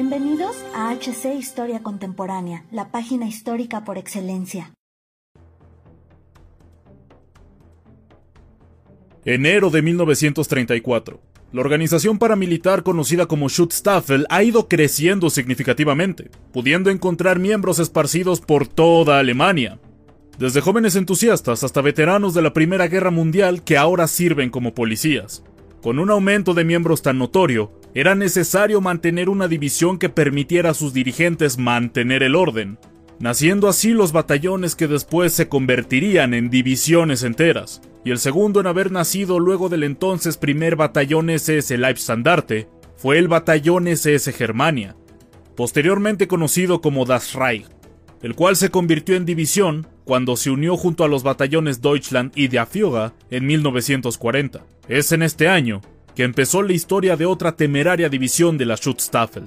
Bienvenidos a HC Historia Contemporánea, la página histórica por excelencia. Enero de 1934. La organización paramilitar conocida como Schutzstaffel ha ido creciendo significativamente, pudiendo encontrar miembros esparcidos por toda Alemania. Desde jóvenes entusiastas hasta veteranos de la Primera Guerra Mundial que ahora sirven como policías. Con un aumento de miembros tan notorio, era necesario mantener una división que permitiera a sus dirigentes mantener el orden, naciendo así los batallones que después se convertirían en divisiones enteras, y el segundo en haber nacido luego del entonces primer batallón SS Leibstandarte fue el batallón SS Germania, posteriormente conocido como Das Reich, el cual se convirtió en división cuando se unió junto a los batallones Deutschland y de en 1940. Es en este año que empezó la historia de otra temeraria división de la Schutzstaffel.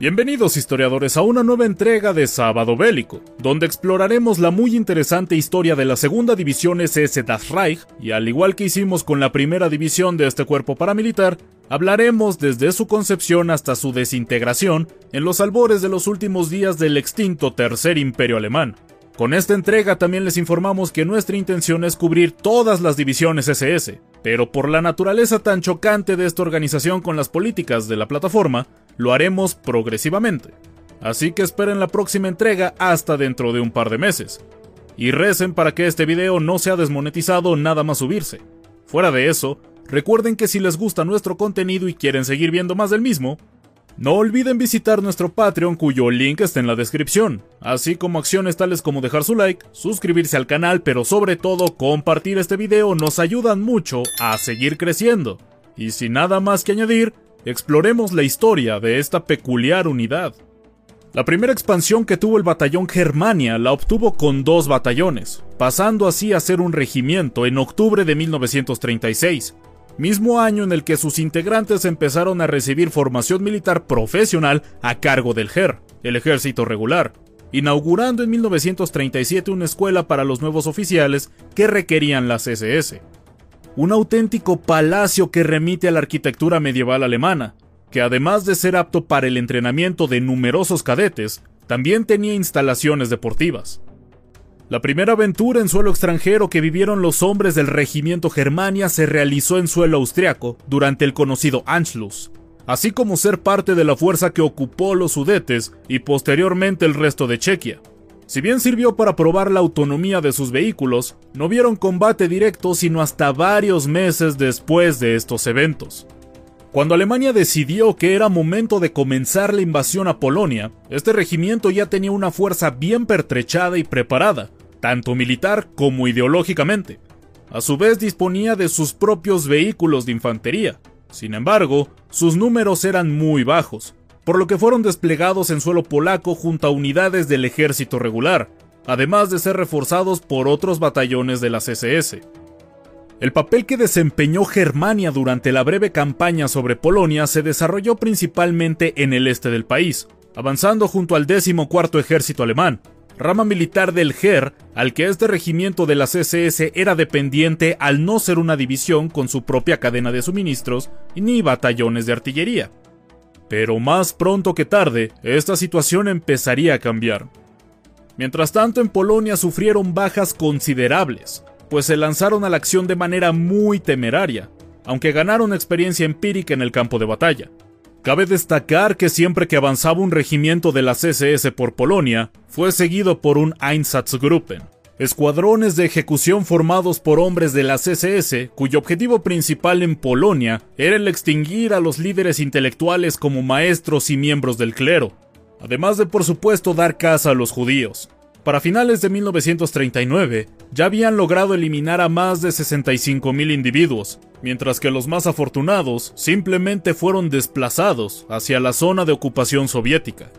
Bienvenidos historiadores a una nueva entrega de Sábado Bélico, donde exploraremos la muy interesante historia de la segunda división SS Das Reich y al igual que hicimos con la primera división de este cuerpo paramilitar, hablaremos desde su concepción hasta su desintegración en los albores de los últimos días del extinto Tercer Imperio Alemán. Con esta entrega también les informamos que nuestra intención es cubrir todas las divisiones SS, pero por la naturaleza tan chocante de esta organización con las políticas de la plataforma, lo haremos progresivamente. Así que esperen la próxima entrega hasta dentro de un par de meses. Y recen para que este video no sea desmonetizado nada más subirse. Fuera de eso, recuerden que si les gusta nuestro contenido y quieren seguir viendo más del mismo, no olviden visitar nuestro Patreon cuyo link está en la descripción, así como acciones tales como dejar su like, suscribirse al canal, pero sobre todo compartir este video nos ayudan mucho a seguir creciendo. Y sin nada más que añadir, exploremos la historia de esta peculiar unidad. La primera expansión que tuvo el batallón Germania la obtuvo con dos batallones, pasando así a ser un regimiento en octubre de 1936, mismo año en el que sus integrantes empezaron a recibir formación militar profesional a cargo del GER, el ejército regular, inaugurando en 1937 una escuela para los nuevos oficiales que requerían las SS. Un auténtico palacio que remite a la arquitectura medieval alemana, que además de ser apto para el entrenamiento de numerosos cadetes, también tenía instalaciones deportivas. La primera aventura en suelo extranjero que vivieron los hombres del regimiento Germania se realizó en suelo austriaco durante el conocido Anschluss, así como ser parte de la fuerza que ocupó los Sudetes y posteriormente el resto de Chequia. Si bien sirvió para probar la autonomía de sus vehículos, no vieron combate directo sino hasta varios meses después de estos eventos. Cuando Alemania decidió que era momento de comenzar la invasión a Polonia, este regimiento ya tenía una fuerza bien pertrechada y preparada, tanto militar como ideológicamente. A su vez disponía de sus propios vehículos de infantería. Sin embargo, sus números eran muy bajos, por lo que fueron desplegados en suelo polaco junto a unidades del ejército regular, además de ser reforzados por otros batallones de las SS. El papel que desempeñó Germania durante la breve campaña sobre Polonia se desarrolló principalmente en el este del país, avanzando junto al 14 Ejército Alemán, rama militar del GER, al que este regimiento de las SS era dependiente al no ser una división con su propia cadena de suministros ni batallones de artillería. Pero más pronto que tarde, esta situación empezaría a cambiar. Mientras tanto, en Polonia sufrieron bajas considerables, pues se lanzaron a la acción de manera muy temeraria, aunque ganaron experiencia empírica en el campo de batalla. Cabe destacar que siempre que avanzaba un regimiento de las SS por Polonia, fue seguido por un Einsatzgruppen, escuadrones de ejecución formados por hombres de las SS, cuyo objetivo principal en Polonia era el extinguir a los líderes intelectuales como maestros y miembros del clero, además de por supuesto dar caza a los judíos. Para finales de 1939, ya habían logrado eliminar a más de 65.000 individuos, mientras que los más afortunados simplemente fueron desplazados hacia la zona de ocupación soviética.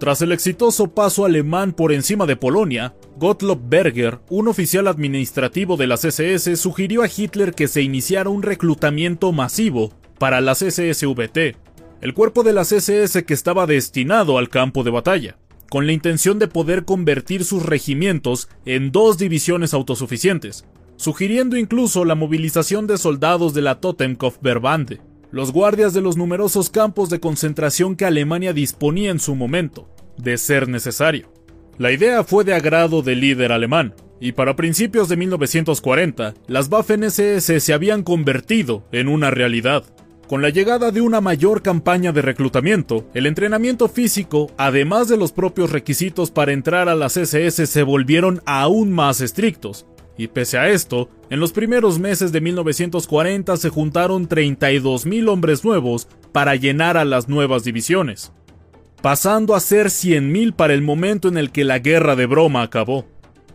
Tras el exitoso paso alemán por encima de Polonia, Gottlob Berger, un oficial administrativo de las SS, sugirió a Hitler que se iniciara un reclutamiento masivo para las SSVT, el cuerpo de las SS que estaba destinado al campo de batalla, con la intención de poder convertir sus regimientos en dos divisiones autosuficientes, sugiriendo incluso la movilización de soldados de la Totenkopf-Verbande, los guardias de los numerosos campos de concentración que Alemania disponía en su momento, de ser necesario. La idea fue de agrado del líder alemán, y para principios de 1940, las Waffen-SS se habían convertido en una realidad. Con la llegada de una mayor campaña de reclutamiento, el entrenamiento físico, además de los propios requisitos para entrar a las SS, se volvieron aún más estrictos. Y pese a esto, en los primeros meses de 1940 se juntaron 32.000 hombres nuevos para llenar a las nuevas divisiones pasando a ser 100.000 para el momento en el que la guerra de broma acabó.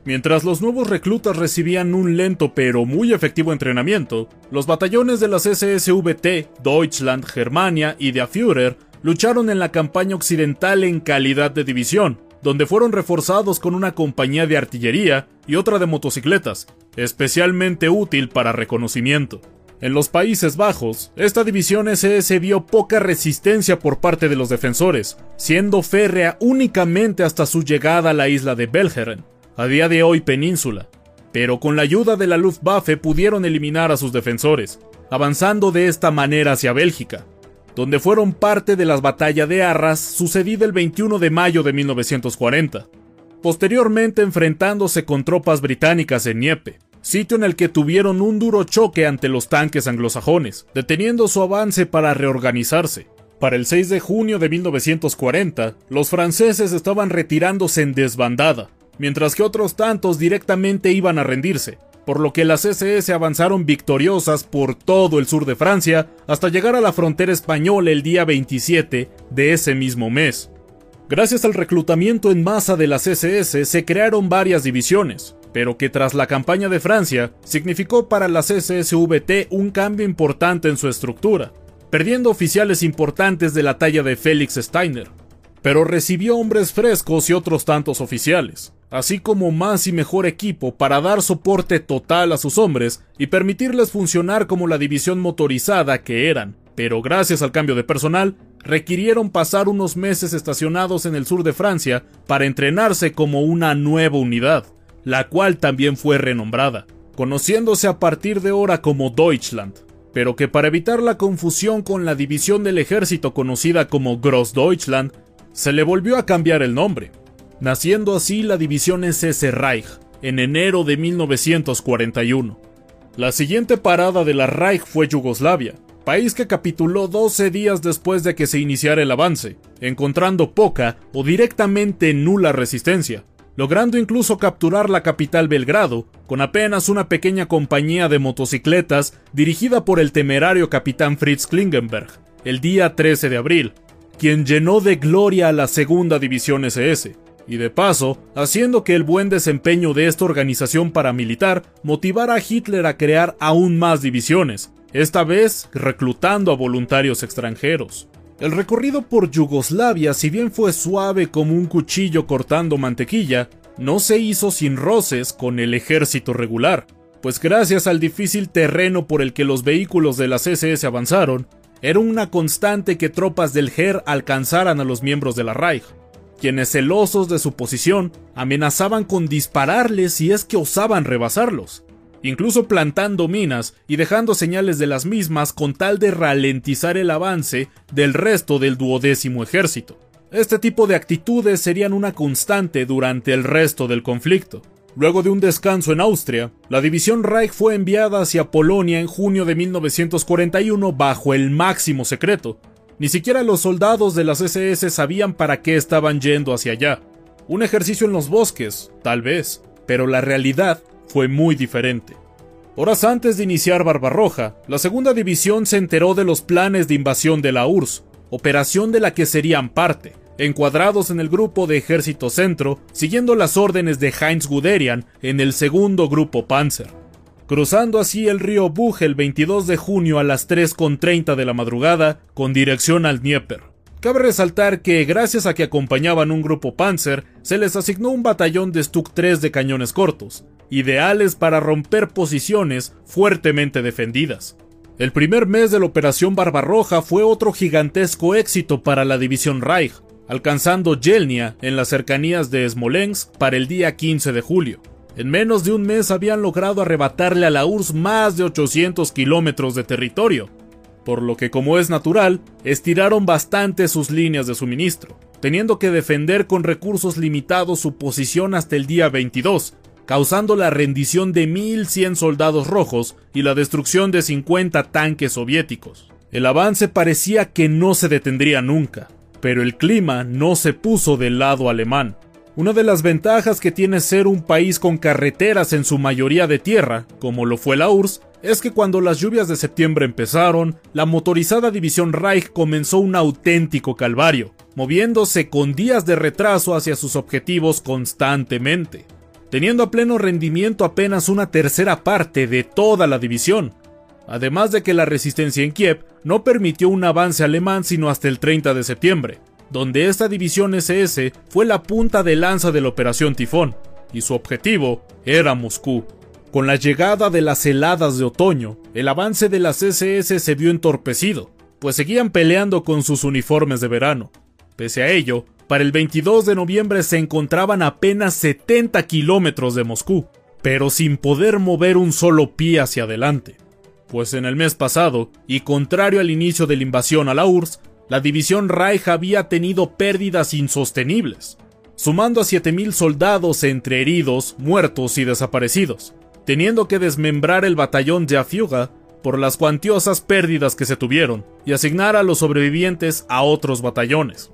Mientras los nuevos reclutas recibían un lento pero muy efectivo entrenamiento, los batallones de las SSVT, Deutschland, Germania y de Führer lucharon en la campaña occidental en calidad de división, donde fueron reforzados con una compañía de artillería y otra de motocicletas, especialmente útil para reconocimiento. En los Países Bajos, esta división SS vio poca resistencia por parte de los defensores, siendo férrea únicamente hasta su llegada a la isla de Belgeren, a día de hoy península. Pero con la ayuda de la Luftwaffe pudieron eliminar a sus defensores, avanzando de esta manera hacia Bélgica, donde fueron parte de la batalla de Arras sucedida el 21 de mayo de 1940, posteriormente enfrentándose con tropas británicas en Nieppe sitio en el que tuvieron un duro choque ante los tanques anglosajones, deteniendo su avance para reorganizarse. Para el 6 de junio de 1940, los franceses estaban retirándose en desbandada, mientras que otros tantos directamente iban a rendirse, por lo que las SS avanzaron victoriosas por todo el sur de Francia hasta llegar a la frontera española el día 27 de ese mismo mes. Gracias al reclutamiento en masa de las SS se crearon varias divisiones, pero que tras la campaña de Francia significó para las SSVT un cambio importante en su estructura, perdiendo oficiales importantes de la talla de Félix Steiner, pero recibió hombres frescos y otros tantos oficiales, así como más y mejor equipo para dar soporte total a sus hombres y permitirles funcionar como la división motorizada que eran, pero gracias al cambio de personal, requirieron pasar unos meses estacionados en el sur de Francia para entrenarse como una nueva unidad la cual también fue renombrada, conociéndose a partir de ahora como Deutschland, pero que para evitar la confusión con la división del ejército conocida como Grossdeutschland, se le volvió a cambiar el nombre, naciendo así la división SS Reich en enero de 1941. La siguiente parada de la Reich fue Yugoslavia, país que capituló 12 días después de que se iniciara el avance, encontrando poca o directamente nula resistencia, logrando incluso capturar la capital Belgrado, con apenas una pequeña compañía de motocicletas dirigida por el temerario capitán Fritz Klingenberg, el día 13 de abril, quien llenó de gloria a la segunda división SS, y de paso, haciendo que el buen desempeño de esta organización paramilitar motivara a Hitler a crear aún más divisiones, esta vez reclutando a voluntarios extranjeros. El recorrido por Yugoslavia, si bien fue suave como un cuchillo cortando mantequilla, no se hizo sin roces con el ejército regular, pues gracias al difícil terreno por el que los vehículos de las SS avanzaron, era una constante que tropas del GER alcanzaran a los miembros de la Reich, quienes celosos de su posición amenazaban con dispararles si es que osaban rebasarlos incluso plantando minas y dejando señales de las mismas con tal de ralentizar el avance del resto del duodécimo ejército. Este tipo de actitudes serían una constante durante el resto del conflicto. Luego de un descanso en Austria, la división Reich fue enviada hacia Polonia en junio de 1941 bajo el máximo secreto. Ni siquiera los soldados de las SS sabían para qué estaban yendo hacia allá. Un ejercicio en los bosques, tal vez, pero la realidad fue muy diferente. Horas antes de iniciar Barbarroja, la segunda división se enteró de los planes de invasión de la URSS, operación de la que serían parte, encuadrados en el grupo de Ejército Centro, siguiendo las órdenes de Heinz Guderian en el segundo grupo Panzer. Cruzando así el río Buch el 22 de junio a las 3.30 de la madrugada, con dirección al Dnieper, Cabe resaltar que gracias a que acompañaban un grupo Panzer, se les asignó un batallón de Stuck 3 de cañones cortos, ideales para romper posiciones fuertemente defendidas. El primer mes de la Operación Barbarroja fue otro gigantesco éxito para la División Reich, alcanzando Yelnia en las cercanías de Smolensk para el día 15 de julio. En menos de un mes habían logrado arrebatarle a la URSS más de 800 kilómetros de territorio, por lo que como es natural, estiraron bastante sus líneas de suministro, teniendo que defender con recursos limitados su posición hasta el día 22, causando la rendición de 1.100 soldados rojos y la destrucción de 50 tanques soviéticos. El avance parecía que no se detendría nunca, pero el clima no se puso del lado alemán. Una de las ventajas que tiene ser un país con carreteras en su mayoría de tierra, como lo fue la URSS, es que cuando las lluvias de septiembre empezaron, la motorizada división Reich comenzó un auténtico calvario, moviéndose con días de retraso hacia sus objetivos constantemente, teniendo a pleno rendimiento apenas una tercera parte de toda la división, además de que la resistencia en Kiev no permitió un avance alemán sino hasta el 30 de septiembre, donde esta división SS fue la punta de lanza de la Operación Tifón, y su objetivo era Moscú. Con la llegada de las heladas de otoño, el avance de las SS se vio entorpecido, pues seguían peleando con sus uniformes de verano. Pese a ello, para el 22 de noviembre se encontraban apenas 70 kilómetros de Moscú, pero sin poder mover un solo pie hacia adelante. Pues en el mes pasado, y contrario al inicio de la invasión a la URSS, la división Reich había tenido pérdidas insostenibles, sumando a 7.000 soldados entre heridos, muertos y desaparecidos, teniendo que desmembrar el batallón de Afiuga por las cuantiosas pérdidas que se tuvieron y asignar a los sobrevivientes a otros batallones.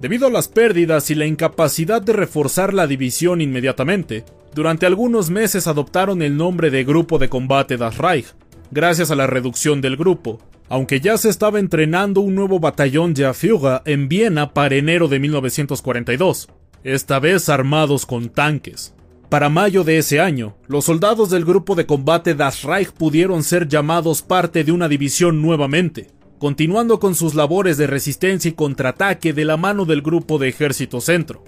Debido a las pérdidas y la incapacidad de reforzar la división inmediatamente, durante algunos meses adoptaron el nombre de Grupo de Combate Das Reich, gracias a la reducción del grupo, aunque ya se estaba entrenando un nuevo batallón de Afiuga en Viena para enero de 1942, esta vez armados con tanques. Para mayo de ese año, los soldados del grupo de combate Das Reich pudieron ser llamados parte de una división nuevamente, continuando con sus labores de resistencia y contraataque de la mano del grupo de ejército centro.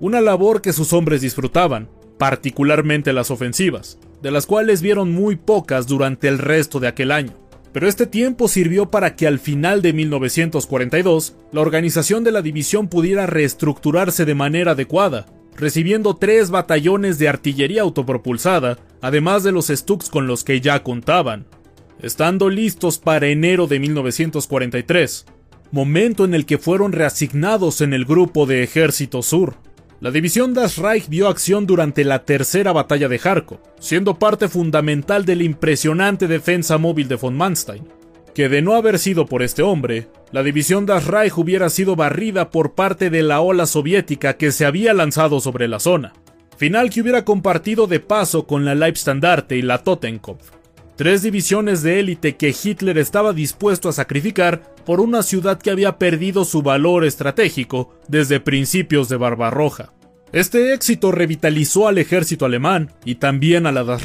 Una labor que sus hombres disfrutaban, particularmente las ofensivas, de las cuales vieron muy pocas durante el resto de aquel año. Pero este tiempo sirvió para que al final de 1942 la organización de la división pudiera reestructurarse de manera adecuada recibiendo tres batallones de artillería autopropulsada, además de los Stuks con los que ya contaban, estando listos para enero de 1943, momento en el que fueron reasignados en el grupo de Ejército Sur. La división Das Reich vio acción durante la tercera batalla de Kharkov, siendo parte fundamental de la impresionante defensa móvil de von Manstein, que de no haber sido por este hombre, la división Das Reich hubiera sido barrida por parte de la ola soviética que se había lanzado sobre la zona, final que hubiera compartido de paso con la Leibstandarte y la Totenkopf, tres divisiones de élite que Hitler estaba dispuesto a sacrificar por una ciudad que había perdido su valor estratégico desde principios de Barbarroja. Este éxito revitalizó al ejército alemán y también a la Das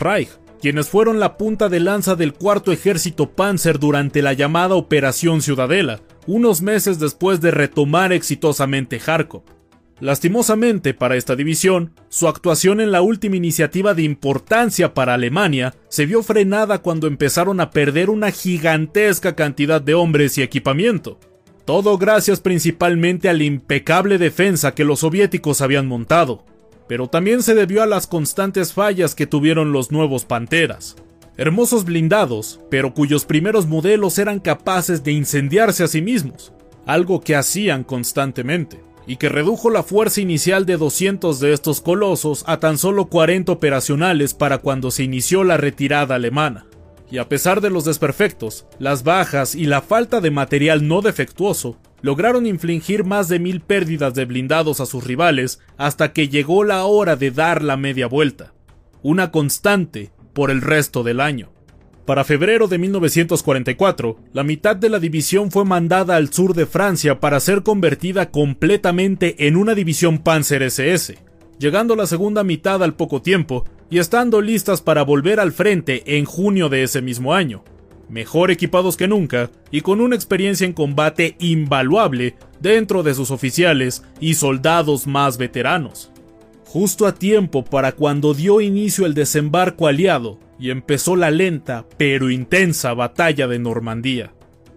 quienes fueron la punta de lanza del cuarto ejército Panzer durante la llamada Operación Ciudadela, unos meses después de retomar exitosamente Kharkov. Lastimosamente para esta división, su actuación en la última iniciativa de importancia para Alemania se vio frenada cuando empezaron a perder una gigantesca cantidad de hombres y equipamiento. Todo gracias principalmente a la impecable defensa que los soviéticos habían montado pero también se debió a las constantes fallas que tuvieron los nuevos Panteras. Hermosos blindados, pero cuyos primeros modelos eran capaces de incendiarse a sí mismos, algo que hacían constantemente, y que redujo la fuerza inicial de 200 de estos colosos a tan solo 40 operacionales para cuando se inició la retirada alemana. Y a pesar de los desperfectos, las bajas y la falta de material no defectuoso, lograron infligir más de mil pérdidas de blindados a sus rivales hasta que llegó la hora de dar la media vuelta, una constante por el resto del año. Para febrero de 1944, la mitad de la división fue mandada al sur de Francia para ser convertida completamente en una división Panzer SS, llegando la segunda mitad al poco tiempo y estando listas para volver al frente en junio de ese mismo año, mejor equipados que nunca y con una experiencia en combate invaluable dentro de sus oficiales y soldados más veteranos. Justo a tiempo para cuando dio inicio el desembarco aliado y empezó la lenta pero intensa batalla de Normandía.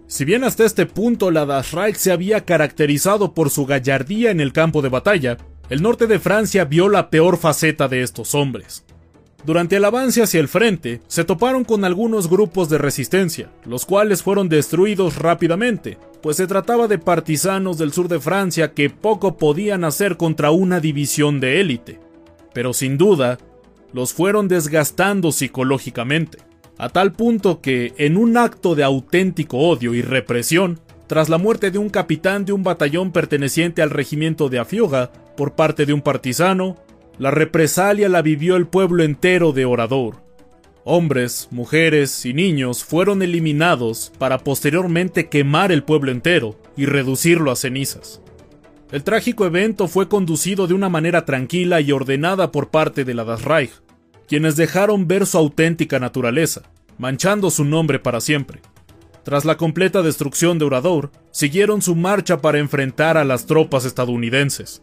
Si bien hasta este punto la Das Reich se había caracterizado por su gallardía en el campo de batalla, el norte de Francia vio la peor faceta de estos hombres. Durante el avance hacia el frente, se toparon con algunos grupos de resistencia, los cuales fueron destruidos rápidamente, pues se trataba de partisanos del sur de Francia que poco podían hacer contra una división de élite. Pero sin duda, los fueron desgastando psicológicamente, a tal punto que, en un acto de auténtico odio y represión, tras la muerte de un capitán de un batallón perteneciente al regimiento de Afioga por parte de un partisano, la represalia la vivió el pueblo entero de Orador. Hombres, mujeres y niños fueron eliminados para posteriormente quemar el pueblo entero y reducirlo a cenizas. El trágico evento fue conducido de una manera tranquila y ordenada por parte de la Das Reich, quienes dejaron ver su auténtica naturaleza, manchando su nombre para siempre. Tras la completa destrucción de Orador, siguieron su marcha para enfrentar a las tropas estadounidenses.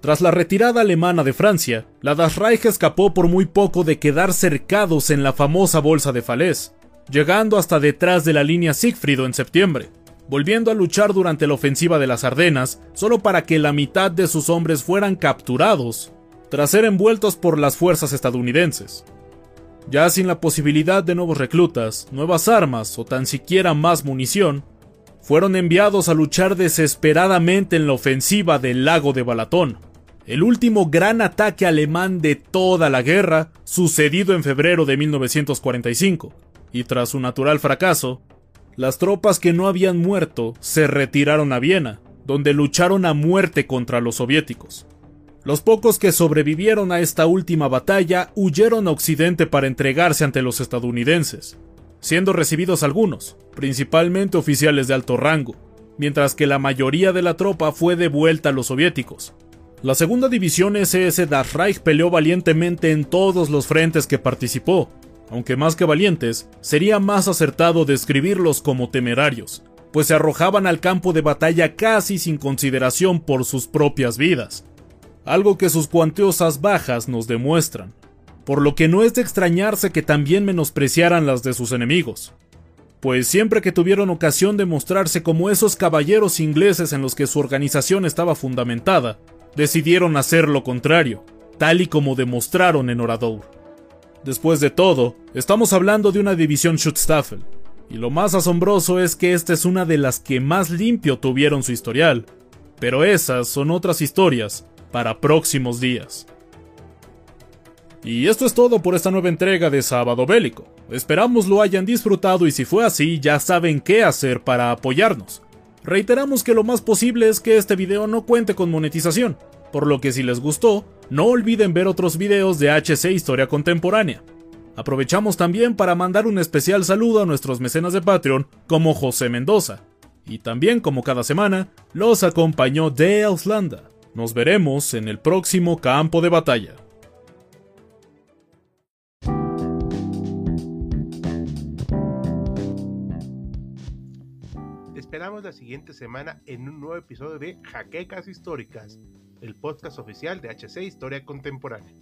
Tras la retirada alemana de Francia, la Das Reich escapó por muy poco de quedar cercados en la famosa bolsa de Falaise, llegando hasta detrás de la línea Siegfriedo en septiembre, volviendo a luchar durante la ofensiva de las Ardenas solo para que la mitad de sus hombres fueran capturados, tras ser envueltos por las fuerzas estadounidenses. Ya sin la posibilidad de nuevos reclutas, nuevas armas o tan siquiera más munición, fueron enviados a luchar desesperadamente en la ofensiva del lago de Balatón, el último gran ataque alemán de toda la guerra, sucedido en febrero de 1945, y tras su natural fracaso, las tropas que no habían muerto se retiraron a Viena, donde lucharon a muerte contra los soviéticos. Los pocos que sobrevivieron a esta última batalla huyeron a Occidente para entregarse ante los estadounidenses, siendo recibidos algunos, principalmente oficiales de alto rango, mientras que la mayoría de la tropa fue devuelta a los soviéticos, la segunda división SS Das Reich peleó valientemente en todos los frentes que participó, aunque más que valientes, sería más acertado describirlos como temerarios, pues se arrojaban al campo de batalla casi sin consideración por sus propias vidas, algo que sus cuantiosas bajas nos demuestran, por lo que no es de extrañarse que también menospreciaran las de sus enemigos, pues siempre que tuvieron ocasión de mostrarse como esos caballeros ingleses en los que su organización estaba fundamentada, decidieron hacer lo contrario, tal y como demostraron en Oradour. Después de todo, estamos hablando de una división Schutzstaffel, y lo más asombroso es que esta es una de las que más limpio tuvieron su historial, pero esas son otras historias para próximos días. Y esto es todo por esta nueva entrega de Sábado Bélico. Esperamos lo hayan disfrutado y si fue así ya saben qué hacer para apoyarnos. Reiteramos que lo más posible es que este video no cuente con monetización, por lo que si les gustó, no olviden ver otros videos de HC Historia Contemporánea. Aprovechamos también para mandar un especial saludo a nuestros mecenas de Patreon como José Mendoza, y también como cada semana, los acompañó de Auslanda. Nos veremos en el próximo campo de batalla. esperamos la siguiente semana en un nuevo episodio de Jaquecas Históricas, el podcast oficial de HC Historia Contemporánea.